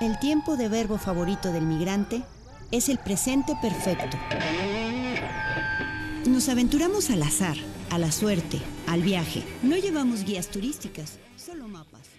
El tiempo de verbo favorito del migrante es el presente perfecto. Nos aventuramos al azar, a la suerte, al viaje. No llevamos guías turísticas, solo mapas.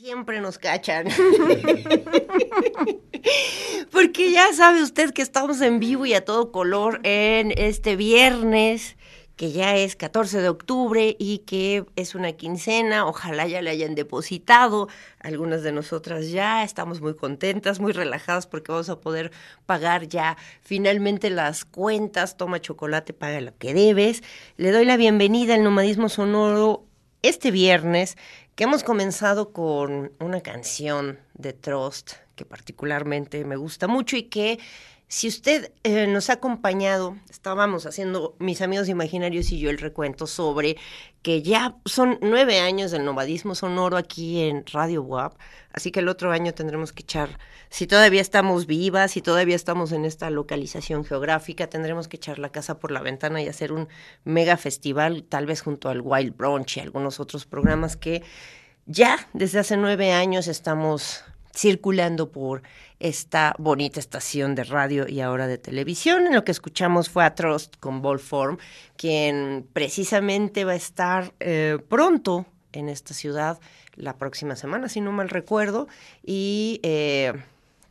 Siempre nos cachan. Porque ya sabe usted que estamos en vivo y a todo color en este viernes que ya es 14 de octubre y que es una quincena, ojalá ya le hayan depositado, algunas de nosotras ya estamos muy contentas, muy relajadas porque vamos a poder pagar ya finalmente las cuentas, toma chocolate, paga lo que debes. Le doy la bienvenida al Nomadismo Sonoro este viernes, que hemos comenzado con una canción de Trust que particularmente me gusta mucho y que si usted eh, nos ha acompañado, estábamos haciendo mis amigos imaginarios y yo el recuento sobre que ya son nueve años del nomadismo sonoro aquí en Radio WAP, así que el otro año tendremos que echar, si todavía estamos vivas, si todavía estamos en esta localización geográfica, tendremos que echar la casa por la ventana y hacer un mega festival, tal vez junto al Wild Brunch y algunos otros programas que ya desde hace nueve años estamos circulando por esta bonita estación de radio y ahora de televisión. En lo que escuchamos fue a Trust con Form, quien precisamente va a estar eh, pronto en esta ciudad la próxima semana, si no mal recuerdo, y eh,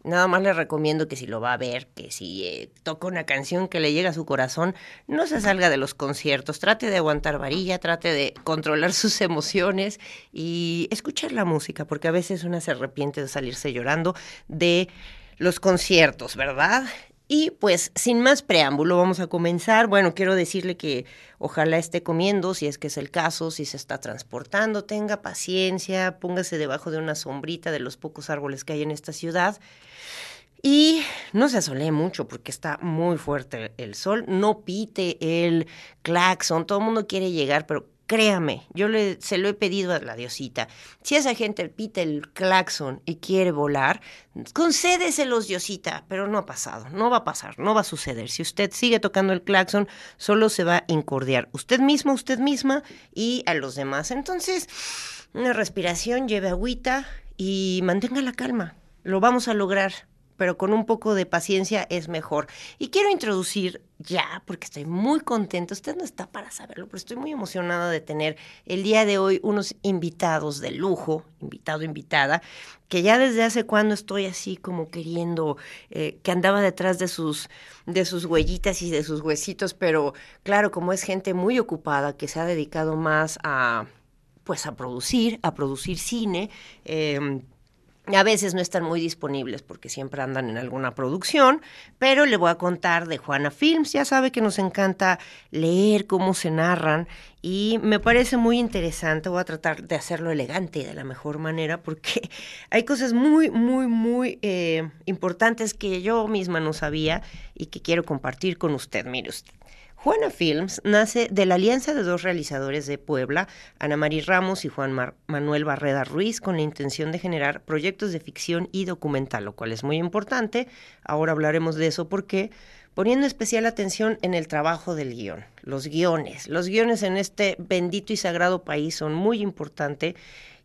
Nada más le recomiendo que si lo va a ver, que si eh, toca una canción que le llega a su corazón, no se salga de los conciertos, trate de aguantar varilla, trate de controlar sus emociones y escuchar la música, porque a veces una se arrepiente de salirse llorando de los conciertos, ¿verdad? Y pues sin más preámbulo vamos a comenzar. Bueno, quiero decirle que ojalá esté comiendo, si es que es el caso, si se está transportando, tenga paciencia, póngase debajo de una sombrita de los pocos árboles que hay en esta ciudad. Y no se asolee mucho porque está muy fuerte el sol. No pite el claxon. Todo el mundo quiere llegar, pero Créame, yo le, se lo he pedido a la diosita. Si esa gente pita el claxon y quiere volar, concédeselos, diosita. Pero no ha pasado, no va a pasar, no va a suceder. Si usted sigue tocando el claxon, solo se va a incordiar usted mismo, usted misma y a los demás. Entonces, una respiración, lleve agüita y mantenga la calma. Lo vamos a lograr pero con un poco de paciencia es mejor. Y quiero introducir ya, porque estoy muy contenta, usted no está para saberlo, pero estoy muy emocionada de tener el día de hoy unos invitados de lujo, invitado, invitada, que ya desde hace cuando estoy así como queriendo, eh, que andaba detrás de sus, de sus huellitas y de sus huesitos, pero claro, como es gente muy ocupada, que se ha dedicado más a, pues a producir, a producir cine, eh, a veces no están muy disponibles porque siempre andan en alguna producción, pero le voy a contar de Juana Films. Ya sabe que nos encanta leer cómo se narran y me parece muy interesante. Voy a tratar de hacerlo elegante y de la mejor manera porque hay cosas muy, muy, muy eh, importantes que yo misma no sabía y que quiero compartir con usted. Mire usted. Juana Films nace de la alianza de dos realizadores de Puebla, Ana María Ramos y Juan Manuel Barreda Ruiz, con la intención de generar proyectos de ficción y documental, lo cual es muy importante. Ahora hablaremos de eso porque poniendo especial atención en el trabajo del guion, los guiones. Los guiones en este bendito y sagrado país son muy importantes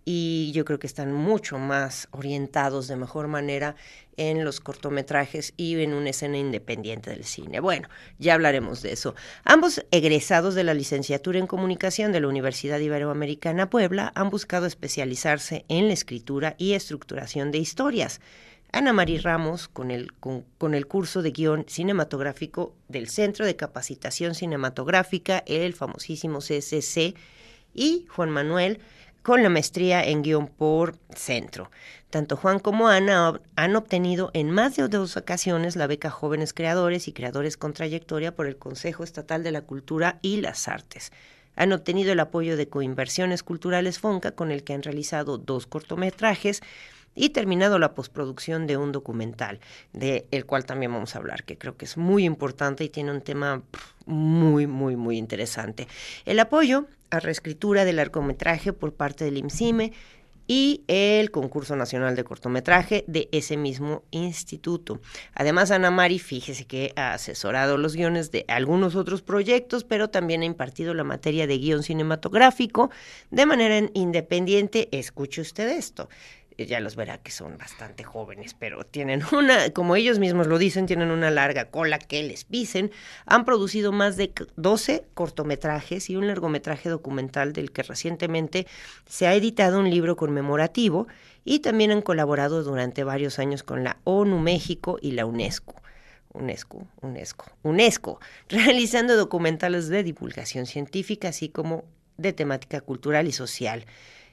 y yo creo que están mucho más orientados de mejor manera en los cortometrajes y en una escena independiente del cine. Bueno, ya hablaremos de eso. Ambos egresados de la licenciatura en comunicación de la Universidad Iberoamericana Puebla han buscado especializarse en la escritura y estructuración de historias. Ana María Ramos, con el, con, con el curso de guion cinematográfico del Centro de Capacitación Cinematográfica, el famosísimo CSC, y Juan Manuel, con la maestría en guion por centro. Tanto Juan como Ana han obtenido en más de dos ocasiones la beca Jóvenes Creadores y Creadores con Trayectoria por el Consejo Estatal de la Cultura y las Artes. Han obtenido el apoyo de Coinversiones Culturales Fonca, con el que han realizado dos cortometrajes y terminado la postproducción de un documental, de el cual también vamos a hablar, que creo que es muy importante y tiene un tema muy, muy, muy interesante. El apoyo a reescritura del largometraje por parte del IMCIME y el concurso nacional de cortometraje de ese mismo instituto. Además, Ana Mari, fíjese que ha asesorado los guiones de algunos otros proyectos, pero también ha impartido la materia de guion cinematográfico de manera independiente. Escuche usted esto. Ya los verá que son bastante jóvenes, pero tienen una, como ellos mismos lo dicen, tienen una larga cola que les pisen. Han producido más de 12 cortometrajes y un largometraje documental del que recientemente se ha editado un libro conmemorativo y también han colaborado durante varios años con la ONU México y la UNESCO. UNESCO, UNESCO, UNESCO, realizando documentales de divulgación científica, así como de temática cultural y social.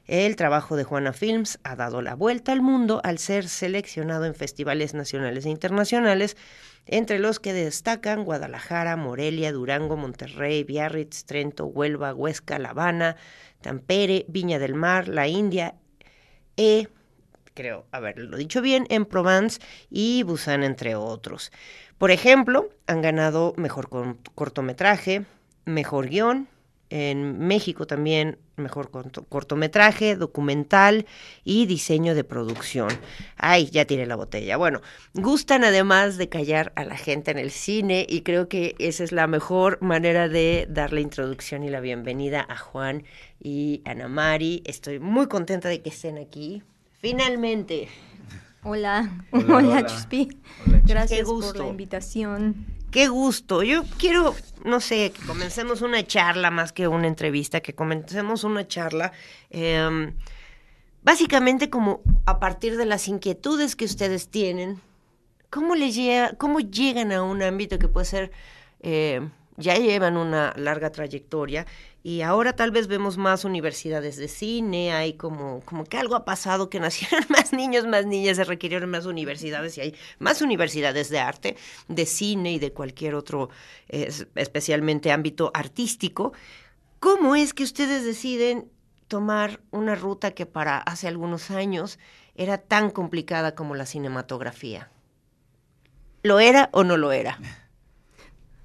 El trabajo de Juana Films ha dado la vuelta al mundo al ser seleccionado en festivales nacionales e internacionales, entre los que destacan Guadalajara, Morelia, Durango, Monterrey, Biarritz, Trento, Huelva, Huesca, La Habana, Tampere, Viña del Mar, la India, e, creo haberlo dicho bien, en Provence y Busan, entre otros. Por ejemplo, han ganado mejor cortometraje, mejor guion, en México también mejor cortometraje, documental y diseño de producción. Ay, ya tiene la botella. Bueno, gustan además de callar a la gente en el cine y creo que esa es la mejor manera de dar la introducción y la bienvenida a Juan y Ana Mari. Estoy muy contenta de que estén aquí. Finalmente. Hola, hola, Chispi. Gracias por la invitación. Qué gusto. Yo quiero, no sé, que comencemos una charla más que una entrevista, que comencemos una charla. Em, básicamente como a partir de las inquietudes que ustedes tienen, ¿cómo, les llega, cómo llegan a un ámbito que puede ser, eh, ya llevan una larga trayectoria y ahora tal vez vemos más universidades de cine, hay como, como que algo ha pasado, que nacieron más niños, más niñas, se requirieron más universidades y hay más universidades de arte, de cine y de cualquier otro, especialmente ámbito artístico. ¿Cómo es que ustedes deciden tomar una ruta que para hace algunos años era tan complicada como la cinematografía? ¿Lo era o no lo era?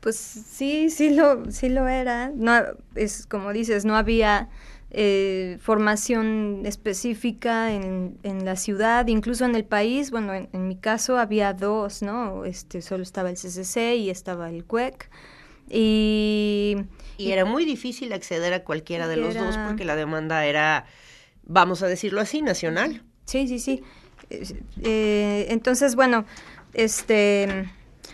Pues sí, sí lo, sí lo era. No, es como dices, no había eh, formación específica en, en, la ciudad, incluso en el país. Bueno, en, mi caso había dos, ¿no? Este, solo estaba el CCC y estaba el CUEC. Y, y, era muy difícil acceder a cualquiera de los dos porque la demanda era, vamos a decirlo así, nacional. Sí, sí, sí. Eh, entonces, bueno, este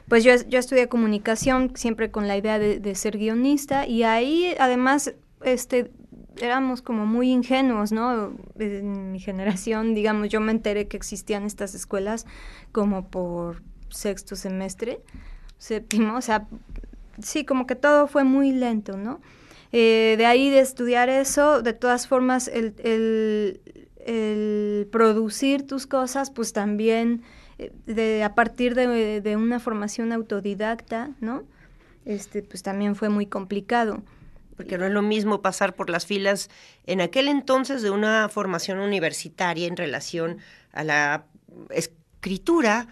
pues yo, yo estudié comunicación siempre con la idea de, ser guionista y ahí además este éramos como muy ingenuos, ¿no? En mi generación, digamos, yo me enteré que existían estas escuelas como por sexto semestre, séptimo, o sea, sí, como que todo fue muy lento, ¿no? Eh, de ahí de estudiar eso, de todas formas, el, el, el producir tus cosas, pues también de, a partir de, una formación autodidacta, ¿no? Este, pues también fue muy complicado. Porque no es lo mismo pasar por las filas en aquel entonces de una formación universitaria en relación a la escritura,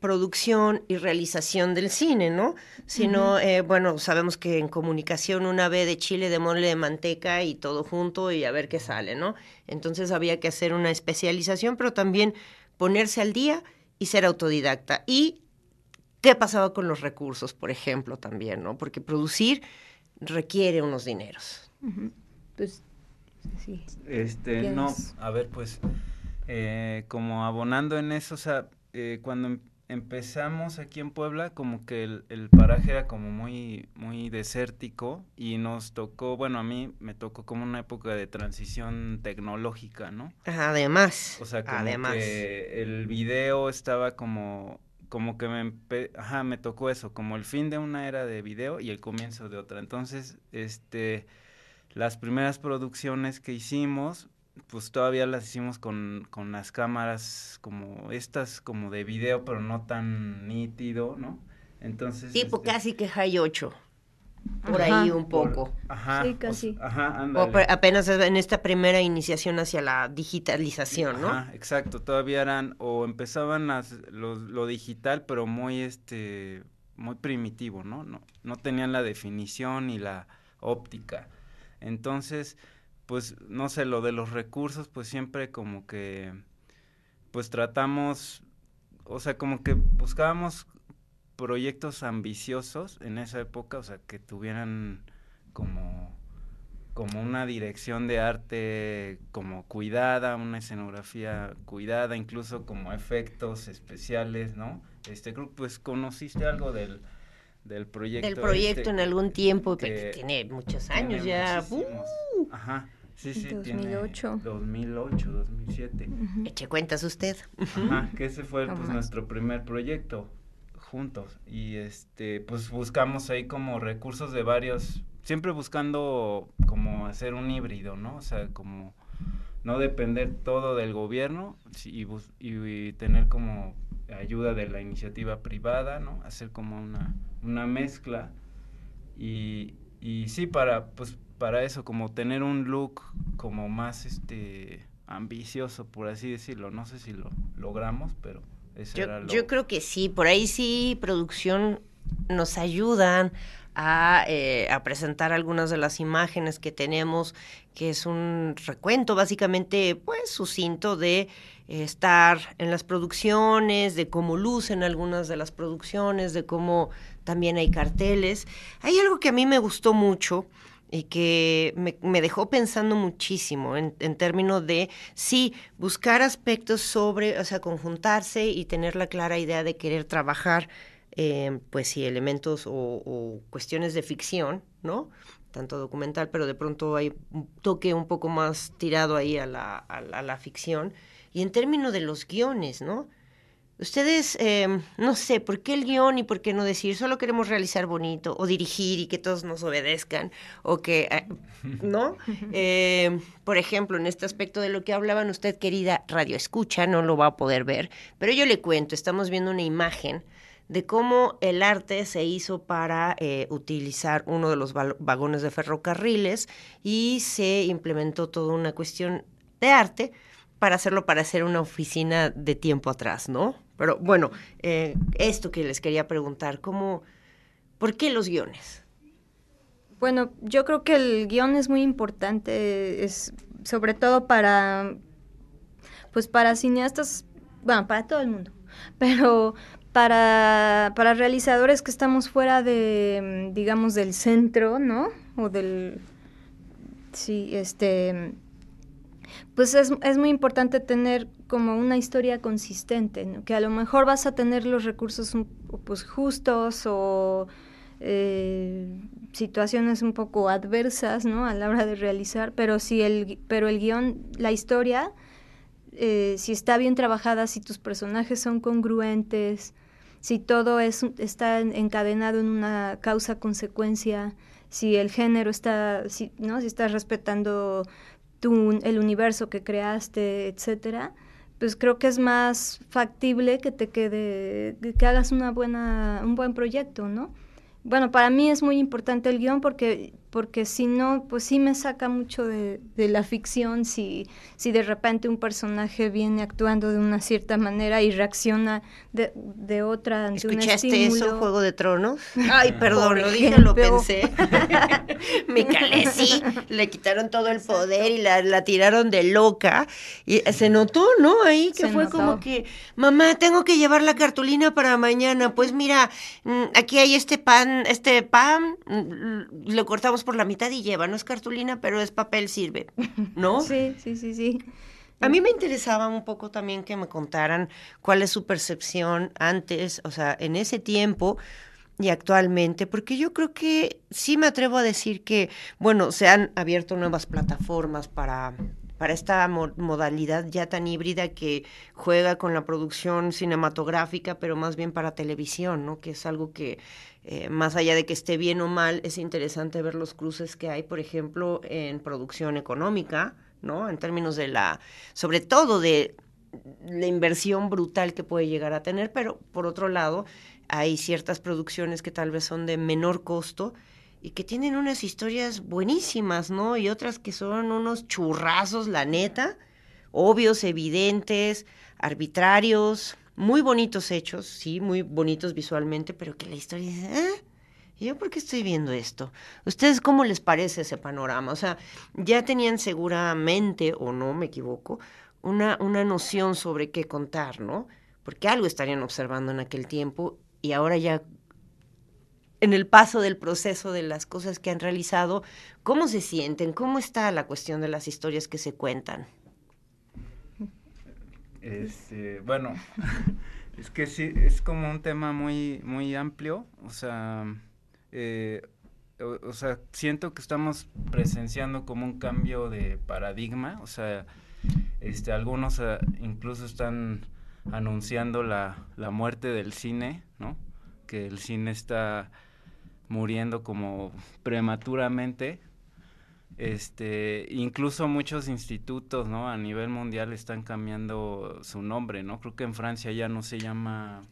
producción y realización del cine, ¿no? Sino, eh, bueno, sabemos que en comunicación una vez de chile, de mole, de manteca y todo junto y a ver qué sale, ¿no? Entonces había que hacer una especialización, pero también ponerse al día y ser autodidacta. ¿Y qué pasaba con los recursos, por ejemplo, también, ¿no? Porque producir requiere unos dineros. Pues, sí. Este, no, a ver, pues, eh, como abonando en eso, o sea, eh, cuando em, empezamos aquí en Puebla, como que el, paraje era como muy, muy desértico y nos tocó, bueno, a mí me tocó como una época de transición tecnológica, ¿no? Además. O sea, como que el video estaba como, como que me, ajá, me tocó eso, como el fin de una era de video y el comienzo de otra. Entonces, este, las primeras producciones que hicimos, pues todavía las hicimos con, con las cámaras como estas, como de video, pero no tan nítido, ¿no? Entonces... Tipo este casi que High 8. Por ahí un poco. ajá. Sí, casi. ajá, O apenas en esta primera iniciación hacia la digitalización, ¿no? Ajá, exacto. Todavía eran, o empezaban las, lo digital, pero muy, este, muy primitivo, ¿no? No, no tenían la definición y la óptica. Entonces, pues no sé, lo de los recursos, pues siempre como que, pues tratamos, o sea, como que buscábamos proyectos ambiciosos en esa época, o sea, que tuvieran como, como una dirección de arte como cuidada, una escenografía cuidada, incluso como efectos especiales, ¿no? Este, creo pues conociste algo del, del proyecto. Del proyecto este en algún tiempo, que que tiene muchos tiene años ya. Ajá. Sí, sí, 2008. tiene 2008, 2007. eche cuentas usted. Ajá, que ese fue pues, nuestro primer proyecto juntos y este pues buscamos ahí como recursos de varios siempre buscando como hacer un híbrido no o sea como no depender todo del gobierno y, bus- y- y tener como ayuda de la iniciativa privada no hacer como una una mezcla y, y sí para pues para eso como tener un look como más este ambicioso por así decirlo no sé si lo logramos pero era Yo, lo yo creo que sí, por ahí sí, producción nos ayudan a, eh, a presentar algunas de las imágenes que tenemos, que es un recuento básicamente, pues, sucinto de eh, estar en las producciones, de cómo lucen algunas de las producciones, de cómo también hay carteles. Hay algo que a mí me gustó mucho y que me, dejó pensando muchísimo en, términos de, sí, buscar aspectos sobre, o sea, conjuntarse y tener la clara idea de querer trabajar, eh, pues sí, elementos o, cuestiones de ficción, ¿no? Tanto documental, pero de pronto hay un toque un poco más tirado ahí a la, a la ficción. Y en términos de los guiones, ¿no? Ustedes, eh, no sé, ¿por qué el guion y por qué no decir solo queremos realizar bonito o dirigir y que todos nos obedezcan? O que, eh, ¿no? Eh, por ejemplo, en este aspecto de lo que hablaban usted, querida radio escucha, no lo va a poder ver, pero yo le cuento, estamos viendo una imagen de cómo el arte se hizo para eh, utilizar uno de los vagones de ferrocarriles y se implementó toda una cuestión de arte para hacerlo para hacer una oficina de tiempo atrás, ¿no? Pero bueno, eh, esto que les quería preguntar, ¿cómo, ¿por qué los guiones? Bueno, yo creo que el guion es muy importante, es sobre todo para, pues para cineastas, bueno, para todo el mundo, pero para, para realizadores que estamos fuera de, digamos, del centro, ¿no? O del, sí, este, pues es, es muy importante tener como una historia consistente, que a lo mejor vas a tener los recursos pues justos o eh, situaciones un poco adversas, ¿no? A la hora de realizar, pero si el, pero el guion, la historia, eh, si está bien trabajada, si tus personajes son congruentes, si todo es, está en- encadenado en una causa-consecuencia, si el género está, si, ¿no? Si estás respetando tu, el universo que creaste, etcétera, pues creo que es más factible que te quede, que- hagas una buena, un buen proyecto, ¿no? Bueno, para mí es muy importante el guion porque, porque si no, pues sí me saca mucho de, de la ficción si, si de repente un personaje viene actuando de una cierta manera y reacciona de, de otra ante un ¿Escuchaste estímulo. eso, Juego de Tronos? Ay, perdón, lo dije, lo pensé. Me calé, sí. Le quitaron todo el poder y la, la tiraron de loca. Y se notó, ¿no? Ahí que Se fue notó. como que, mamá, tengo que llevar la cartulina para mañana. Pues mira, mm, aquí hay este pan, este pan, mm, lo cortamos por la mitad y lleva. No es cartulina, pero es papel, sirve. ¿No? Sí, sí, sí, sí. A mí me interesaba un poco también que me contaran cuál es su percepción antes, o sea, en ese tiempo y actualmente, porque yo creo que sí me atrevo a decir que, bueno, se han abierto nuevas plataformas para, para esta mo- modalidad ya tan híbrida que juega con la producción cinematográfica, pero más bien para televisión, ¿no? Que es algo que, eh, más allá de que esté bien o mal, es interesante ver los cruces que hay, por ejemplo, en producción económica, ¿no? En términos de la, sobre todo de la inversión brutal que puede llegar a tener, pero por otro lado, hay ciertas producciones que tal vez son de menor costo y que tienen unas historias buenísimas, ¿no? Y otras que son unos churrazos, la neta, obvios, evidentes, arbitrarios, muy bonitos hechos, sí, muy bonitos visualmente, pero que la historia es, ¿eh? ¿Y yo por qué estoy viendo esto? ¿Ustedes cómo les parece ese panorama? O sea, ya tenían seguramente, o no me equivoco, una, una noción sobre qué contar, ¿no? Porque algo estarían observando en aquel tiempo y ahora ya en el paso del proceso de las cosas que han realizado, ¿cómo se sienten? ¿Cómo está la cuestión de las historias que se cuentan? Este, bueno, es que sí, es como un tema muy, muy amplio, o sea, eh, o, sea, siento que estamos presenciando como un cambio de paradigma, o sea, este, algunos eh, incluso están anunciando la, la muerte del cine, ¿no? Que el cine está muriendo como prematuramente. Este, incluso muchos institutos, ¿no? A nivel mundial están cambiando su nombre, ¿no? Creo que en Francia ya no se llama,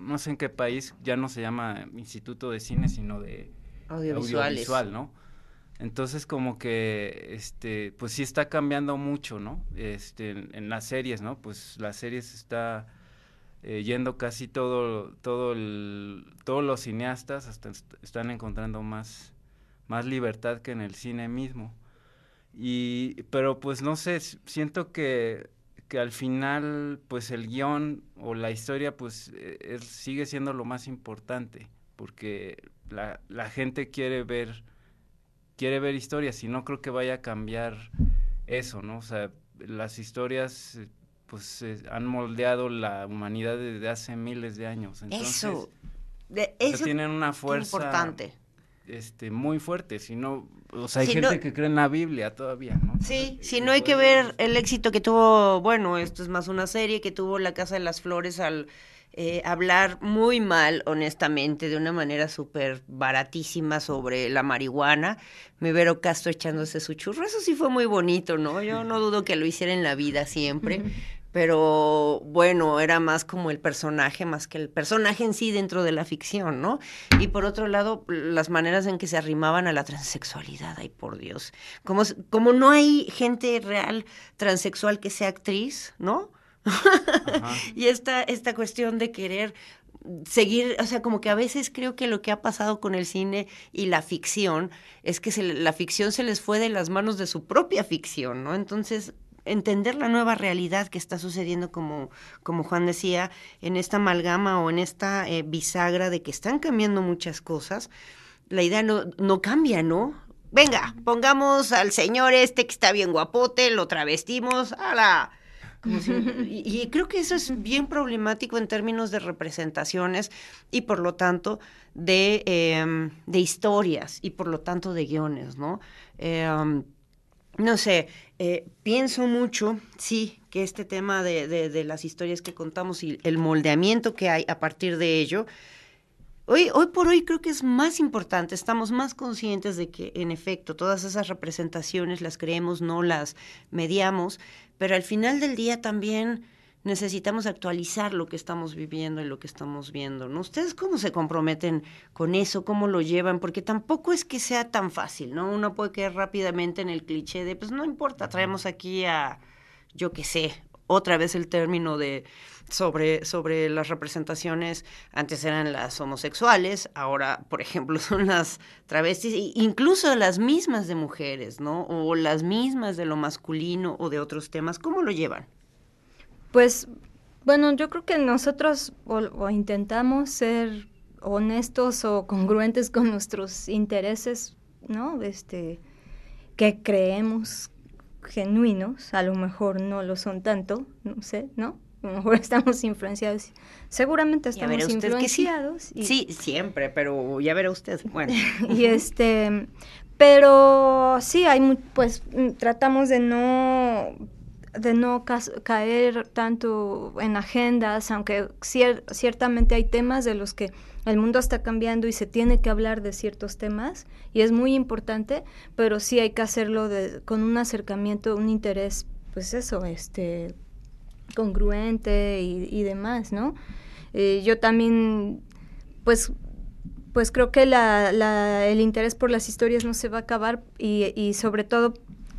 no sé en qué país, ya no se llama Instituto de Cine, sino de audiovisual, ¿no? Entonces como que, este, pues sí está cambiando mucho, ¿no? Este, en, las series, ¿no? Pues las series está eh, yendo casi todo, todo el, todos los cineastas hasta están encontrando más, más libertad que en el cine mismo. Y, pero pues no sé, siento que, que al final, pues el guion o la historia, pues e, sigue siendo lo más importante, porque la, la gente quiere ver, quiere ver historias y no creo que vaya a cambiar eso, ¿no? O sea, las historias pues han moldeado la humanidad desde hace miles de años. Entonces, eso, de, eso tienen una fuerza importante. Este, muy fuerte, si no, o sea, hay gente que cree en la Biblia todavía, ¿no? Sí, si no hay que ver el éxito que tuvo, bueno, esto es más una serie que tuvo La Casa de las Flores al eh, hablar muy mal, honestamente, de una manera súper baratísima sobre la marihuana. Me vero Castro echándose su churro. Eso sí fue muy bonito, ¿no? Yo no dudo que lo hiciera en la vida siempre pero bueno, era más como el personaje, más que el personaje en sí dentro de la ficción, ¿no? Y por otro lado, las maneras en que se arrimaban a la transexualidad, ay por Dios, como, como no hay gente real transexual que sea actriz, ¿no? y esta, esta cuestión de querer seguir, o sea, como que a veces creo que lo que ha pasado con el cine y la ficción es que la ficción se les fue de las manos de su propia ficción, ¿no? Entonces entender la nueva realidad que está sucediendo, como, como Juan decía, en esta amalgama o en esta eh, bisagra de que están cambiando muchas cosas, la idea no, no cambia, ¿no? Venga, pongamos al señor este que está bien guapote, lo travestimos, a la... y, creo que eso es bien problemático en términos de representaciones y por lo tanto de, em, de historias y por lo tanto de guiones, ¿no? Em, no sé, eh, pienso mucho, sí, que este tema de, de, las historias que contamos y el moldeamiento que hay a partir de ello, hoy, hoy por hoy creo que es más importante, estamos más conscientes de que en efecto todas esas representaciones las creemos, no las mediamos, pero al final del día también necesitamos actualizar lo que estamos viviendo y lo que estamos viendo, ¿no? ¿Ustedes cómo se comprometen con eso? ¿Cómo lo llevan? Porque tampoco es que sea tan fácil, ¿no? Uno puede caer rápidamente en el cliché de, pues no importa, traemos aquí a, yo qué sé, otra vez el término de sobre, sobre las representaciones, antes eran las homosexuales, ahora, por ejemplo, son las travestis, incluso las mismas de mujeres, ¿no? O las mismas de lo masculino o de otros temas, ¿cómo lo llevan? Pues bueno, yo creo que nosotros o, intentamos ser honestos o congruentes con nuestros intereses, ¿no? Este, que creemos genuinos, a lo mejor no lo son tanto, no sé, ¿no? A lo mejor estamos influenciados. Seguramente estamos influenciados. Sí. sí, siempre, pero ya verá usted. Bueno. y este, pero sí, hay, pues tratamos de no de no caer tanto en agendas, aunque ciertamente hay temas de los que el mundo está cambiando y se tiene que hablar de ciertos temas y es muy importante, pero sí hay que hacerlo con un acercamiento, un interés, pues eso, este, congruente y, demás, ¿no? Eh, yo también, pues pues creo que la, el interés por las historias no se va a acabar y sobre todo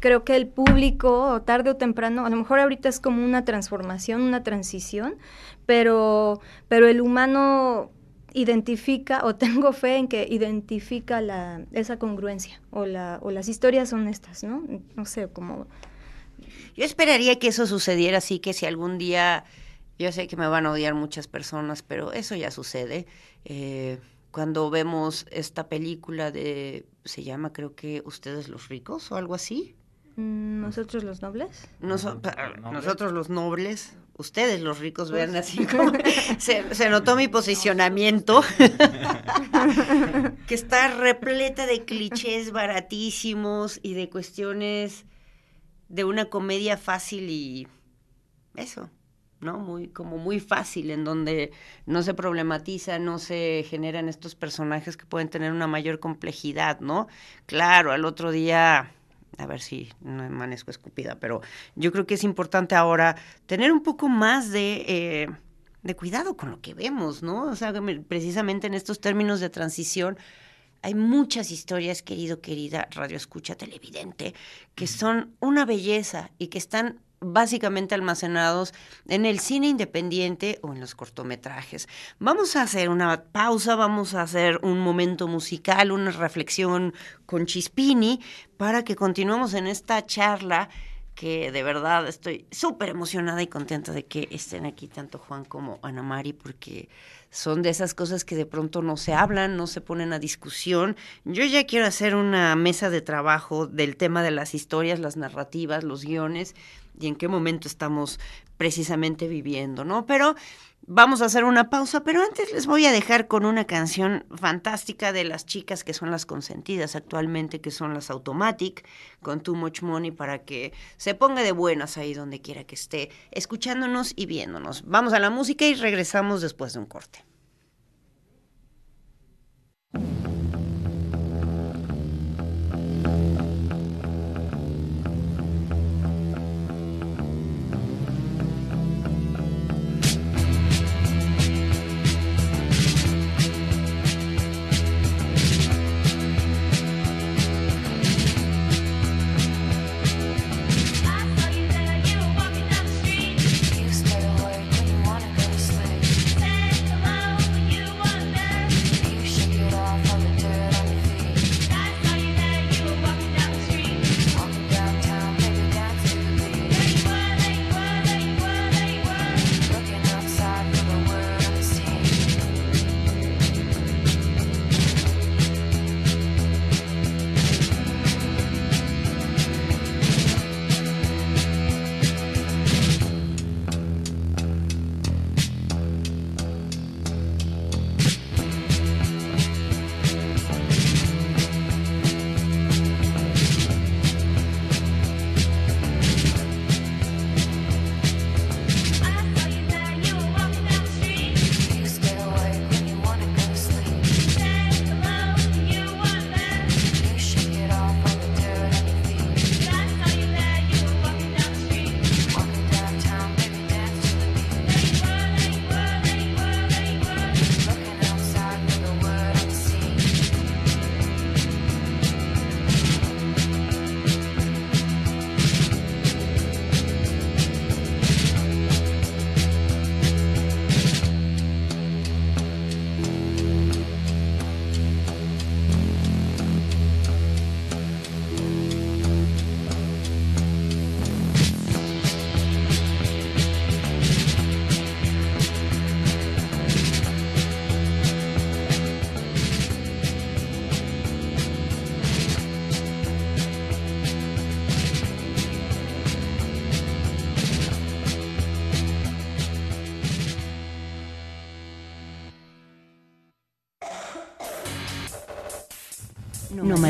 creo que el público, tarde o temprano, a lo mejor ahorita es como una transformación, una transición, pero, pero el humano identifica o tengo fe en que identifica la, esa congruencia o, la, o las historias honestas, ¿no? No sé, como... Yo esperaría que eso sucediera así, que si algún día, yo sé que me van a odiar muchas personas, pero eso ya sucede. Eh, cuando vemos esta película de, se llama creo que Ustedes los ricos o algo así. Mm, ¿Nosotros los nobles? nosotros los nobles, ustedes los ricos, vean pues así como se, se, notó mi posicionamiento, que está repleta de clichés baratísimos y de cuestiones de una comedia fácil y eso, ¿no? Muy, como muy fácil, en donde no se problematiza, no se generan estos personajes que pueden tener una mayor complejidad, ¿no? Claro, al otro día a ver si no amanezco escupida, pero yo creo que es importante ahora tener un poco más de, eh, de cuidado con lo que vemos, ¿no? O sea, precisamente en estos términos de transición hay muchas historias, querido, querida radio escucha televidente, que son una belleza y que están básicamente almacenados en el cine independiente o en los cortometrajes. Vamos a hacer una pausa, vamos a hacer un momento musical, una reflexión con Chispini para que continuemos en esta charla que de verdad estoy súper emocionada y contenta de que estén aquí tanto Juan como Ana Mari porque son de esas cosas que de pronto no se hablan, no se ponen a discusión. Yo ya quiero hacer una mesa de trabajo del tema de las historias, las narrativas, los guiones y en qué momento estamos precisamente viviendo, ¿no? Pero vamos a hacer una pausa, pero antes les voy a dejar con una canción fantástica de las chicas que son las consentidas actualmente, que son las Automatic, con Too Much Money, para que se ponga de buenas ahí donde quiera que esté, escuchándonos y viéndonos. Vamos a la música y regresamos después de un corte.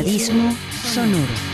Nomadismo sonoro.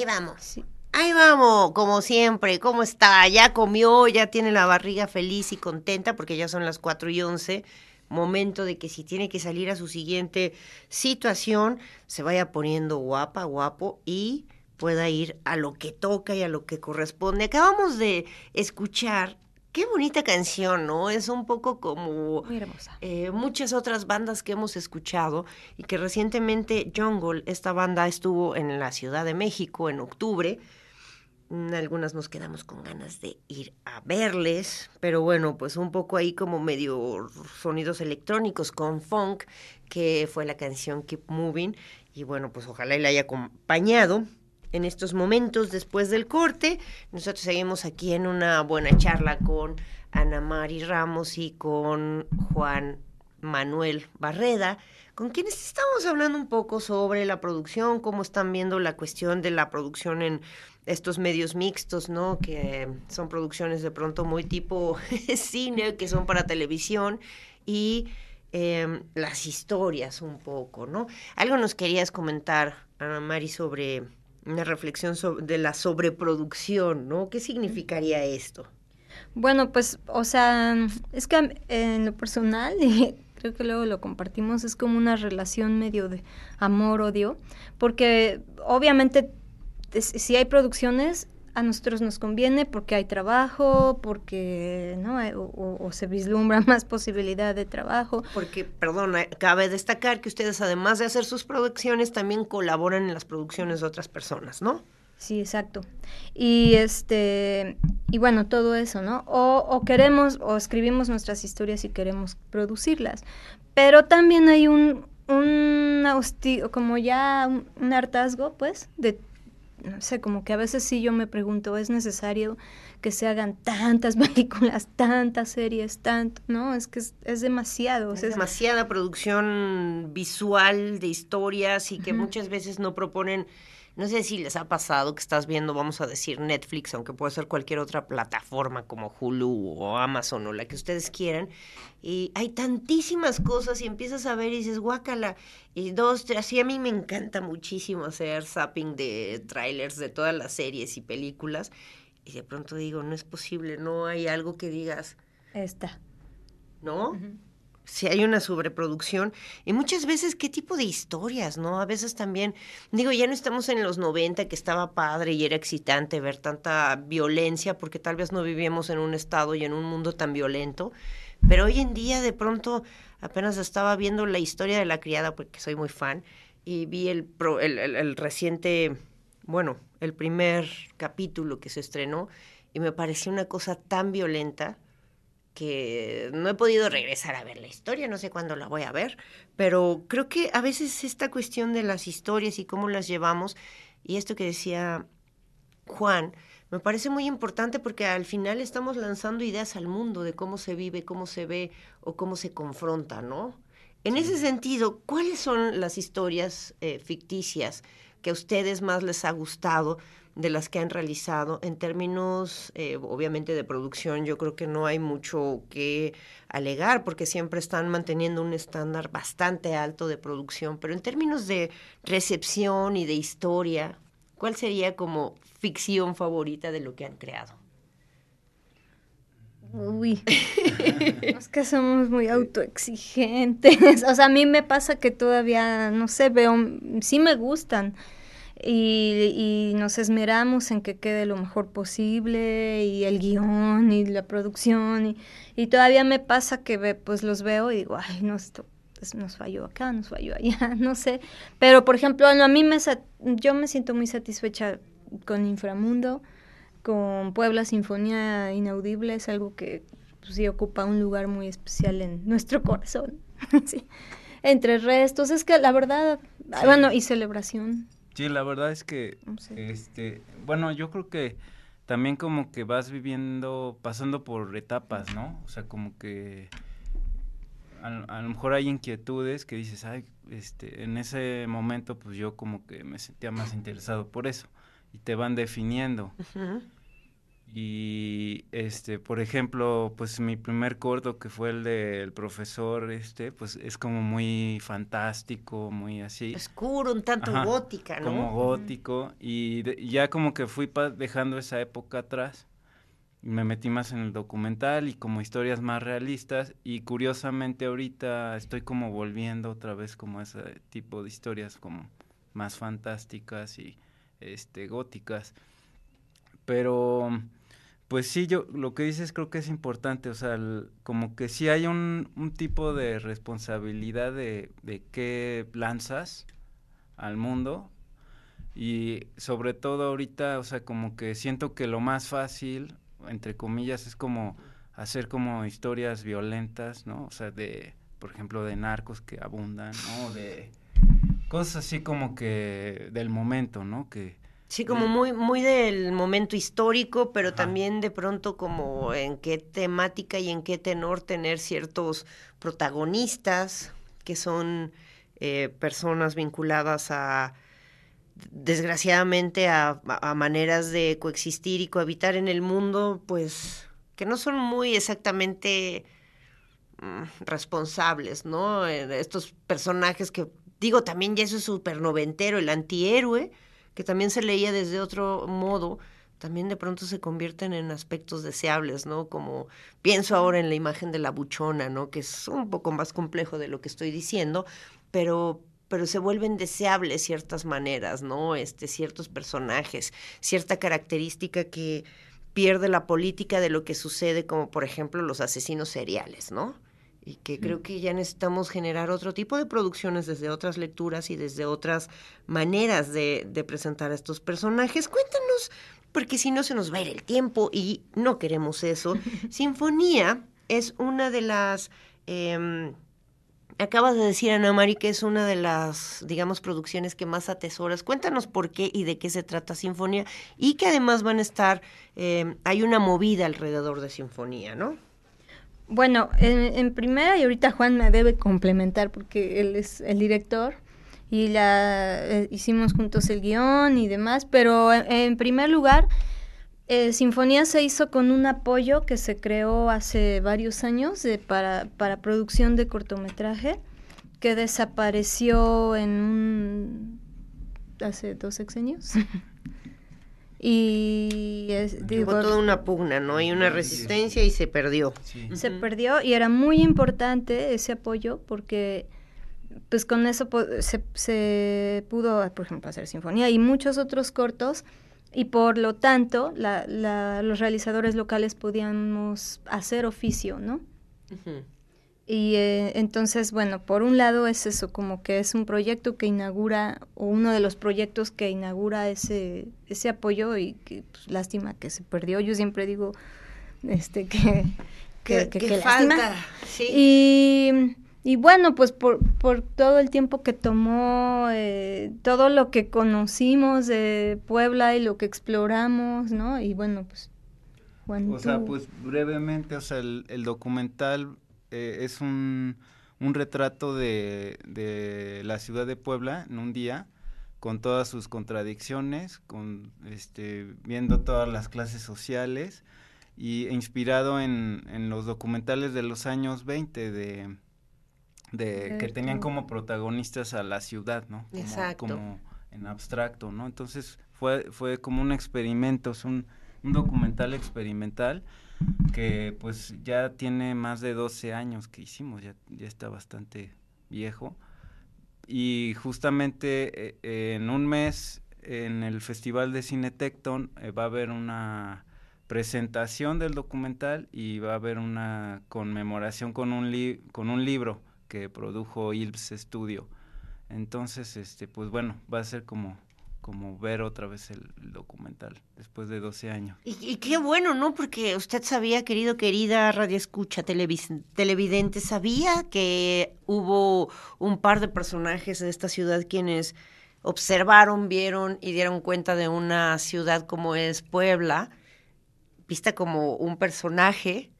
Ahí vamos. Ahí vamos, como siempre, ¿cómo está? Ya comió, ya tiene la barriga feliz y contenta porque ya son las 4 y 11. Momento de que si tiene que salir a su siguiente situación, se vaya poniendo guapa, guapo y pueda ir a lo que toca y a lo que corresponde. Acabamos de escuchar Qué bonita canción, ¿no? Es un poco como eh, muchas otras bandas que hemos escuchado y que recientemente Jungle, esta banda estuvo en la Ciudad de México en octubre. Mm, algunas nos quedamos con ganas de ir a verles, pero bueno, pues un poco ahí como medio sonidos electrónicos con funk, que fue la canción Keep Moving. Y bueno, pues ojalá le haya acompañado en estos momentos después del corte. Nosotros seguimos aquí en una buena charla con Ana Mari Ramos y con Juan Manuel Barreda, con quienes estamos hablando un poco sobre la producción, cómo están viendo la cuestión de la producción en estos medios mixtos, ¿no? Que son producciones de pronto muy tipo cine, que son para televisión y em, las historias un poco, ¿no? Algo nos querías comentar, Ana Mari, sobre una reflexión sobre, de la sobreproducción, ¿no? ¿Qué significaría esto? Bueno, pues, o sea, es que en lo personal, y creo que luego lo compartimos, es como una relación medio de amor-odio, porque obviamente si hay producciones a nosotros nos conviene porque hay trabajo, porque no o, se vislumbra más posibilidad de trabajo. Porque, perdón, cabe destacar que ustedes además de hacer sus producciones también colaboran en las producciones de otras personas, ¿no? Sí, exacto. Y este y bueno, todo eso, ¿no? O, o queremos o escribimos nuestras historias y queremos producirlas. Pero también hay un un como ya un hartazgo, pues, de no sé, como que a veces sí yo me pregunto, ¿es necesario que se hagan tantas películas, tantas series, tanto? No, es que es, demasiado. Es, demasiada producción visual de historias y que muchas veces no proponen no sé si les ha pasado que estás viendo, vamos a decir, Netflix, aunque puede ser cualquier otra plataforma como Hulu o Amazon o la que ustedes quieran, y hay tantísimas cosas y empiezas a ver y dices, guácala, y dos, tres, así a mí me encanta muchísimo hacer zapping de trailers de todas las series y películas, y de pronto digo, no es posible, no hay algo que digas. Esta. ¿No? Si hay una sobreproducción y muchas veces qué tipo de historias, ¿no? A veces también, digo, ya no estamos en los 90 que estaba padre y era excitante ver tanta violencia porque tal vez no vivíamos en un estado y en un mundo tan violento, pero hoy en día de pronto apenas estaba viendo la historia de la criada porque soy muy fan y vi el, el, el reciente, bueno, el primer capítulo que se estrenó y me pareció una cosa tan violenta que no he podido regresar a ver la historia, no sé cuándo la voy a ver, pero creo que a veces esta cuestión de las historias y cómo las llevamos, y esto que decía Juan, me parece muy importante porque al final estamos lanzando ideas al mundo de cómo se vive, cómo se ve o cómo se confronta, ¿no? En ese sentido, ¿cuáles son las historias eh, ficticias que a ustedes más les ha gustado? De las que han realizado. En términos, eh, obviamente, de producción, yo creo que no hay mucho que alegar porque siempre están manteniendo un estándar bastante alto de producción, pero en términos de recepción y de historia, ¿cuál sería como ficción favorita de lo que han creado? Uy, es que somos muy autoexigentes. O sea, a mí me pasa que todavía, no sé, veo, sí me gustan, y, nos esmeramos en que quede lo mejor posible y el guion y la producción y, y todavía me pasa que pues los veo y digo, ay, no, esto pues, nos falló acá, nos falló allá, no sé. Pero, por ejemplo, a mí me, yo me siento muy satisfecha con Inframundo, con Puebla Sinfonía Inaudible, es algo que pues, sí ocupa un lugar muy especial en nuestro corazón. sí. Entre restos, es que la verdad, bueno, y celebración. Sí, la verdad es que, este, bueno, yo creo que también como que vas viviendo, pasando por etapas, ¿no? O sea, como que a, lo mejor hay inquietudes que dices, ay, este, en ese momento pues yo como que me sentía más interesado por eso y te van definiendo. Y este, por ejemplo, pues mi primer corto que fue el del profesor, este, pues es como muy fantástico, muy así. Oscuro, un tanto gótica, ¿no? Como gótico. Y, ya como que fui dejando esa época atrás. Y me metí más en el documental y como historias más realistas. Y curiosamente ahorita estoy como volviendo otra vez como ese tipo de historias como más fantásticas y este góticas. Pero pues sí, yo lo que dices creo que es importante, o sea, como que sí hay un, un tipo de responsabilidad de, de qué lanzas al mundo y sobre todo ahorita, o sea, como que siento que lo más fácil, entre comillas, es como hacer como historias violentas, ¿no? O sea, de, por ejemplo, de narcos que abundan, ¿no? De cosas así como que del momento, ¿no? Que, Sí, como muy, muy del momento histórico, pero también de pronto como en qué temática y en qué tenor tener ciertos protagonistas que son eh, personas vinculadas a, desgraciadamente, a, a, maneras de coexistir y cohabitar en el mundo, pues que no son muy exactamente mm, responsables, ¿no? Eh, estos personajes que, digo, también ya eso es súper noventero, el antihéroe, que también se leía desde otro modo, también de pronto se convierten en aspectos deseables, ¿no? Como pienso ahora en la imagen de la buchona, ¿no? Que es un poco más complejo de lo que estoy diciendo, pero pero se vuelven deseables ciertas maneras, ¿no? Este ciertos personajes, cierta característica que pierde la política de lo que sucede, como por ejemplo los asesinos seriales, ¿no? Y que creo que ya necesitamos generar otro tipo de producciones desde otras lecturas y desde otras maneras de, presentar a estos personajes. Cuéntanos, porque si no se nos va a ir el tiempo y no queremos eso. Sinfonía es una de las... Em, acabas de decir, Ana Mari, que es una de las, digamos, producciones que más atesoras. Cuéntanos por qué y de qué se trata Sinfonía y que además van a estar, eh, hay una movida alrededor de Sinfonía, ¿no? Bueno, en, primera, y ahorita Juan me debe complementar porque él es el director y la eh, hicimos juntos el guion y demás, pero en primer lugar, eh, Sinfonía se hizo con un apoyo que se creó hace varios años para, para producción de cortometraje, que desapareció en un... hace dos sexenios. y es, digo, toda una pugna, ¿no? Hay una resistencia y se perdió. Se perdió y era muy importante ese apoyo porque pues con eso se, se pudo, por ejemplo, hacer sinfonía y muchos otros cortos y por lo tanto la, los realizadores locales podíamos hacer oficio, ¿no? Y eh, entonces, bueno, por un lado es eso, como que es un proyecto que inaugura, o uno de los proyectos que inaugura ese, ese apoyo y que pues, lástima que se perdió. Yo siempre digo este que, que, que, falta. Sí. Y y bueno, pues por, por todo el tiempo que tomó, eh, todo lo que conocimos de Puebla y lo que exploramos, ¿no? Y bueno, pues... o sea, pues brevemente, o sea, el, el documental eh, es un, un retrato de, de la ciudad de Puebla en un día, con todas sus contradicciones, con este, viendo todas las clases sociales y e inspirado en, en los documentales de los años 20 de de que tenían como protagonistas a la ciudad, ¿no? Como, Exacto. Como en abstracto, ¿no? Entonces fue, fue como un experimento, es un, un documental experimental que pues ya tiene más de 12 años que hicimos, ya, ya está bastante viejo. Y justamente eh, en un mes en el Festival de Cine Tecton eh, va a haber una presentación del documental y va a haber una conmemoración con un, con un libro que produjo Ilps Studio. Entonces, este, pues bueno, va a ser como como ver otra vez el, documental después de 12 años. Y, qué bueno, ¿no? Porque usted sabía, querido, querida radio escucha, televidente, sabía que hubo un par de personajes de esta ciudad quienes observaron, vieron y dieron cuenta de una ciudad como es Puebla, vista como un personaje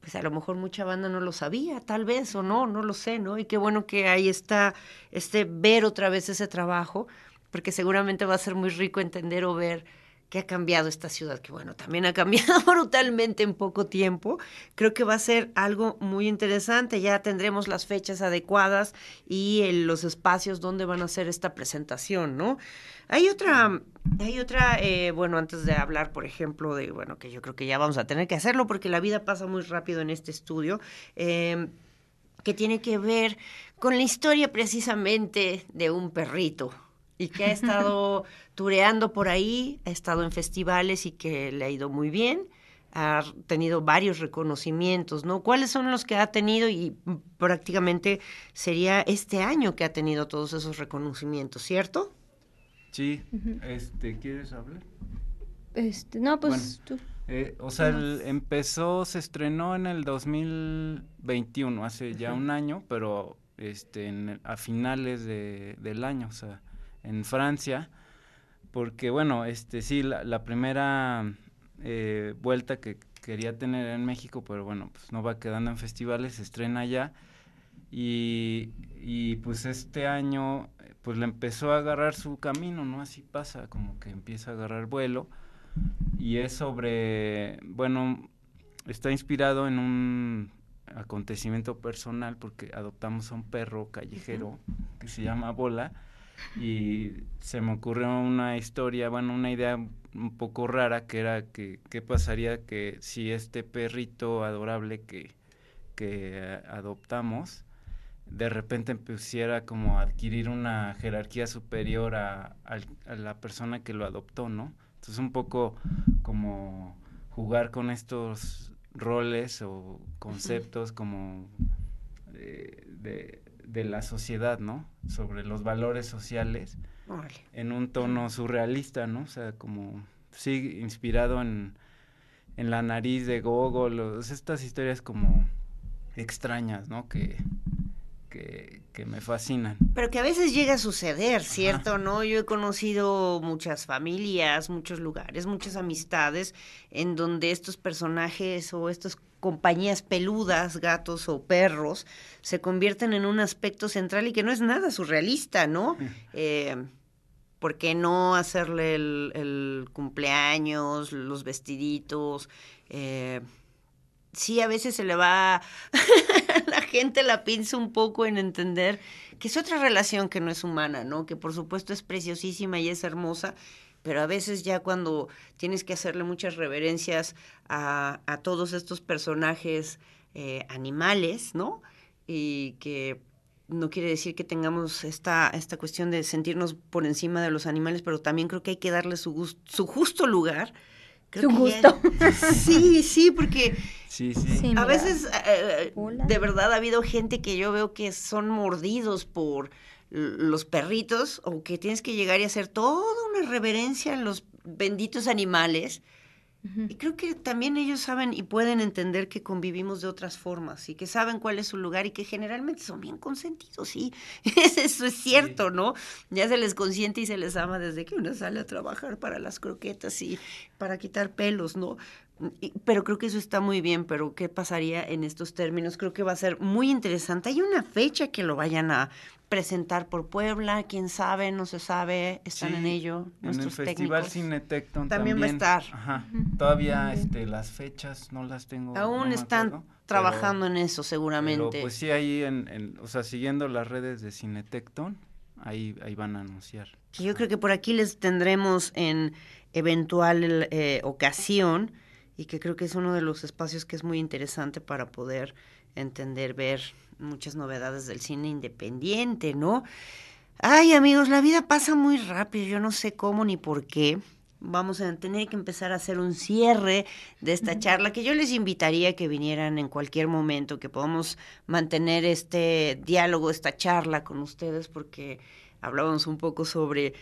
pues a lo mejor mucha banda no lo sabía, tal vez o no, no lo sé, ¿no? Y qué bueno que ahí está este ver otra vez ese trabajo, porque seguramente va a ser muy rico entender o ver qué ha cambiado esta ciudad, que bueno, también ha cambiado brutalmente en poco tiempo. Creo que va a ser algo muy interesante. Ya tendremos las fechas adecuadas y los espacios donde van a hacer esta presentación, ¿no? Hay otra, hay otra, eh, bueno, antes de hablar, por ejemplo, de, bueno, que yo creo que ya vamos a tener que hacerlo porque la vida pasa muy rápido en este estudio, em, que tiene que ver con la historia precisamente de un perrito y que ha estado tureando por ahí, ha estado en festivales y que le ha ido muy bien ha tenido varios reconocimientos, ¿no? ¿Cuáles son los que ha tenido? Y prácticamente sería este año que ha tenido todos esos reconocimientos, ¿cierto? Sí, este, ¿quieres hablar? Este, no, pues tú. Eh, o sea, empezó, se estrenó en el 2021, hace ya un año, pero este, a finales de, del año, o sea, en Francia, porque bueno, este, sí, la, la primera eh, vuelta que quería tener en México, pero bueno, pues no va quedando en festivales, se estrena ya, y, y pues este año pues le empezó a agarrar su camino, ¿no? Así pasa, como que empieza a agarrar vuelo. Y es sobre, bueno, está inspirado en un acontecimiento personal porque adoptamos a un perro callejero que se llama Bola y se me ocurrió una historia, bueno, una idea un poco rara que era que qué pasaría que si este perrito adorable que, que adoptamos de repente empieza como a adquirir una jerarquía superior a, la persona que lo adoptó, ¿no? Entonces un poco como jugar con estos roles o conceptos como de, de, la sociedad, ¿no? Sobre los valores sociales en un tono surrealista, ¿no? O sea, como, sí, inspirado en, en la nariz de Gogol, estas historias como extrañas, ¿no? Que, que, que me fascinan. Pero que a veces llega a suceder, ¿cierto? ¿No? Yo he conocido muchas familias, muchos lugares, muchas amistades en donde estos personajes o estas compañías peludas, gatos o perros, se convierten en un aspecto central y que no es nada surrealista, ¿no? Eh, ¿Por qué no hacerle el, el cumpleaños, los vestiditos? Eh, sí, a veces se le va, gente la pinza un poco en entender que es otra relación que no es humana, ¿no? Que por supuesto es preciosísima y es hermosa, pero a veces ya cuando tienes que hacerle muchas reverencias a, a todos estos personajes eh, animales, ¿no? Y que no quiere decir que tengamos esta, esta cuestión de sentirnos por encima de los animales, pero también creo que hay que darle su, su justo lugar Creo Su gusto. sí, sí, porque sí, sí. a veces eh, de verdad ha habido gente que yo veo que son mordidos por los perritos o que tienes que llegar y hacer toda una reverencia a los benditos animales y creo que también ellos saben y pueden entender que convivimos de otras formas y que saben cuál es su lugar y que generalmente son bien consentidos, sí. Eso es cierto, ¿no? Ya se les consiente y se les ama desde que uno sale a trabajar para las croquetas y para quitar pelos, ¿no? pero creo que eso está muy bien, pero ¿qué pasaría en estos términos? Creo que va a ser muy interesante. Hay una fecha que lo vayan a presentar por Puebla, quién sabe, no se sabe, están en ello. En el Festival Cinetecton también, también va a estar. Ajá. Todavía este, las fechas no las tengo. Aún están trabajando en eso, seguramente. Pero pues sí, ahí, en, o sea, siguiendo las redes de Cinetecton, ahí, ahí van a anunciar. yo creo que por aquí les tendremos en eventual eh, ocasión y que creo que es uno de los espacios que es muy interesante para poder entender, ver muchas novedades del cine independiente, ¿no? Ay, amigos, la vida pasa muy rápido, yo no sé cómo ni por qué. Vamos a tener que empezar a hacer un cierre de esta charla, que yo les invitaría a que vinieran en cualquier momento, que podamos mantener este diálogo, esta charla con ustedes, porque hablábamos un poco sobre,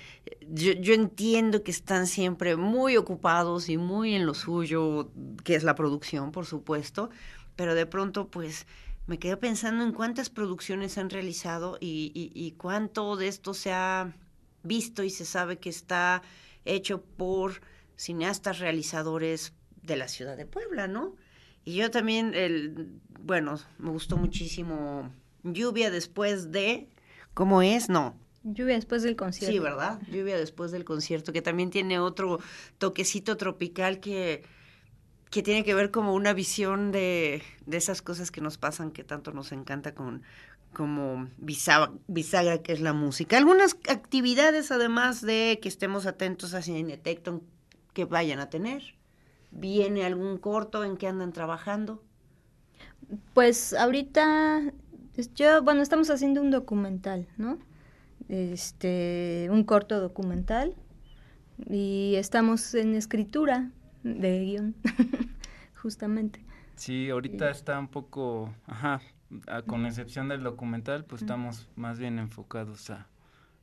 yo, yo, entiendo que están siempre muy ocupados y muy en lo suyo, que es la producción, por supuesto, pero de pronto pues me quedé pensando en cuántas producciones han realizado y, y, cuánto de esto se ha visto y se sabe que está hecho por cineastas realizadores de la ciudad de Puebla, ¿no? Y yo también, el, bueno, me gustó muchísimo Lluvia después de, ¿cómo es? No. Lluvia después del concierto. Sí, ¿verdad? Lluvia después del concierto, que también tiene otro toquecito tropical que que tiene que ver como una visión de, de esas cosas que nos pasan que tanto nos encanta con como bisagra, que es la música. Algunas actividades además de que estemos atentos a Cinetecton que vayan a tener. ¿Viene algún corto en que andan trabajando? Pues ahorita yo, bueno, estamos haciendo un documental, ¿no? Este, un corto documental y estamos en escritura de guion, justamente. Sí, ahorita está un poco, ajá, con excepción del documental, pues estamos más bien enfocados a,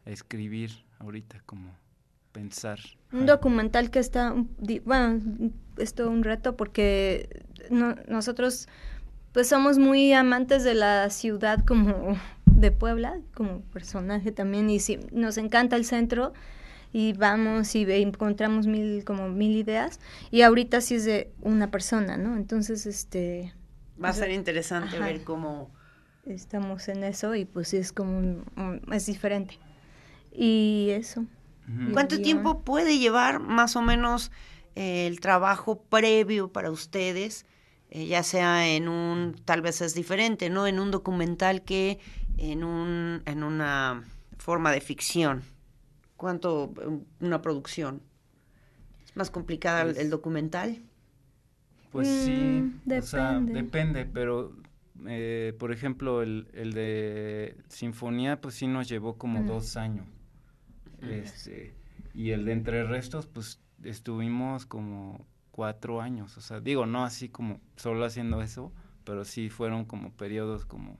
escribir ahorita, como pensar. Un documental que está, bueno, es todo un reto porque nosotros pues somos muy amantes de la ciudad como de Puebla, como personaje también, y sí, nos encanta el centro, y vamos y encontramos mil, como mil ideas y ahorita sí es de una persona, ¿no? Entonces, este... Va a ser interesante ver cómo... Estamos en eso y pues es como, es diferente. Y eso. ¿Cuánto tiempo puede llevar más o menos eh, el trabajo previo para ustedes? Eh, ya sea en un, tal vez es diferente, ¿no? En un documental que en, un, en una forma de ficción cuánto una producción? ¿Es más complicada el pues documental? Pues sí, depende. o sea, depende, pero eh, por ejemplo el, el, de Sinfonía pues sí nos llevó como dos años. Este, y el de Entre Restos pues estuvimos como cuatro años, o sea, digo, no así como solo haciendo eso, pero sí fueron como periodos como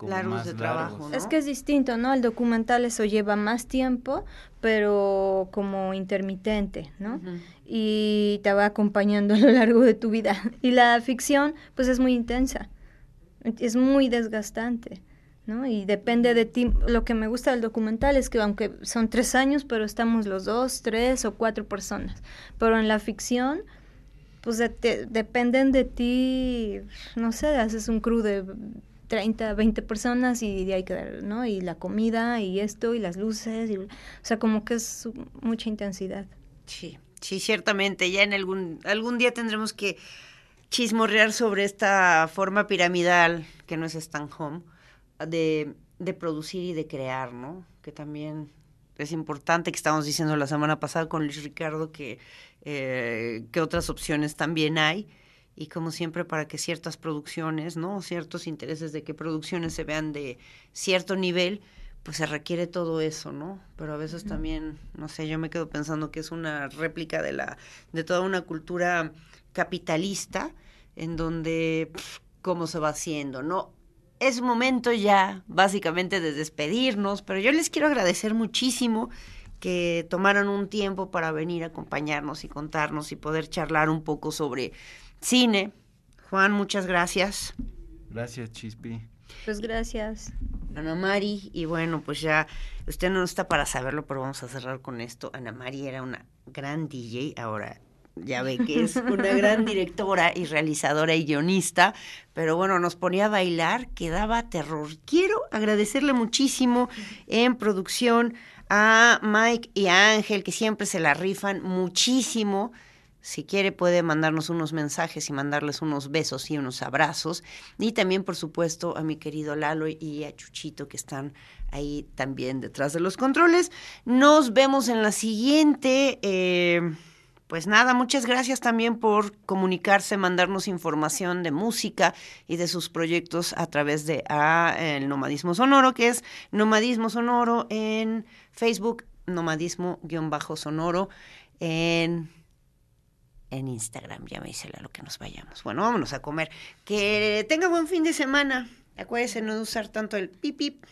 largos de trabajo. Es que es distinto, ¿no? El documental eso lleva más tiempo, pero como intermitente, ¿no? Y te va acompañando a lo largo de tu vida. Y la ficción, pues es muy intensa, es muy desgastante. ¿no? Y depende de ti. Lo que me gusta del documental es que aunque son tres años, pero estamos los dos, tres o cuatro personas. Pero en la ficción, pues dependen de ti, no sé, haces un crew de 30, 20 personas y de ahí quedar, ¿no? Y la comida y esto y las luces, y, o sea, como que es mucha intensidad. Sí, sí, ciertamente. Ya en algún, algún día tendremos que chismorrear sobre esta forma piramidal que no es Stand Home de, de producir y de crear, ¿no? Que también es importante, que estábamos diciendo la semana pasada con Luis Ricardo, que, eh, que otras opciones también hay. Y como siempre, para que ciertas producciones, ¿no? Ciertos intereses de que producciones se vean de cierto nivel, pues se requiere todo eso, ¿no? Pero a veces también, no sé, yo me quedo pensando que es una réplica de la, de toda una cultura capitalista, en donde cómo se va haciendo, ¿no? es momento ya básicamente de despedirnos, pero yo les quiero agradecer muchísimo que tomaran un tiempo para venir a acompañarnos y contarnos y poder charlar un poco sobre cine. Juan, muchas gracias. Gracias, Chispi. Pues gracias. Ana Mari, y bueno, pues ya usted no está para saberlo, pero vamos a cerrar con esto. Ana Mari era una gran DJ, ahora ya ve que es una gran directora y realizadora y guionista, pero bueno, nos ponía a bailar, que daba terror. Quiero agradecerle muchísimo en producción a Mike y a Ángel, que siempre se la rifan muchísimo. Si quiere puede mandarnos unos mensajes y mandarles unos besos y unos abrazos. Y también, por supuesto, a mi querido Lalo y a Chuchito que están ahí también detrás de los controles. Nos vemos en la siguiente. Eh, pues nada, muchas gracias también por comunicarse, mandarnos información de música y de sus proyectos a través de el Nomadismo Sonoro, que es Nomadismo Sonoro en Facebook, Nomadismo-Sonoro en en Instagram. Ya me dice lo que nos vayamos. Bueno, vámonos a comer. Que tenga buen fin de semana. Acuérdense no usar tanto el pip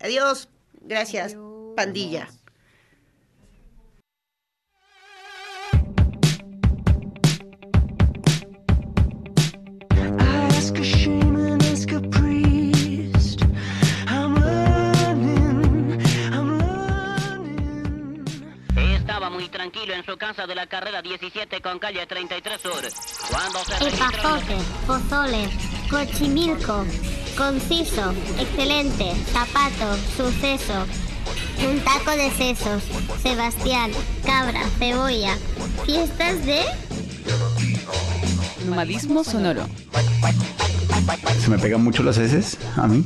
Adiós. Gracias, pandilla. Tranquilo en su casa de la carrera 17 con calle 33 Sur. Cuando se Epazote, pozole, cochimilco, conciso, excelente, zapato, suceso, un taco de sesos, Sebastián, cabra, cebolla, fiestas de... Nomadismo sonoro. Se me pegan mucho las heces a mí.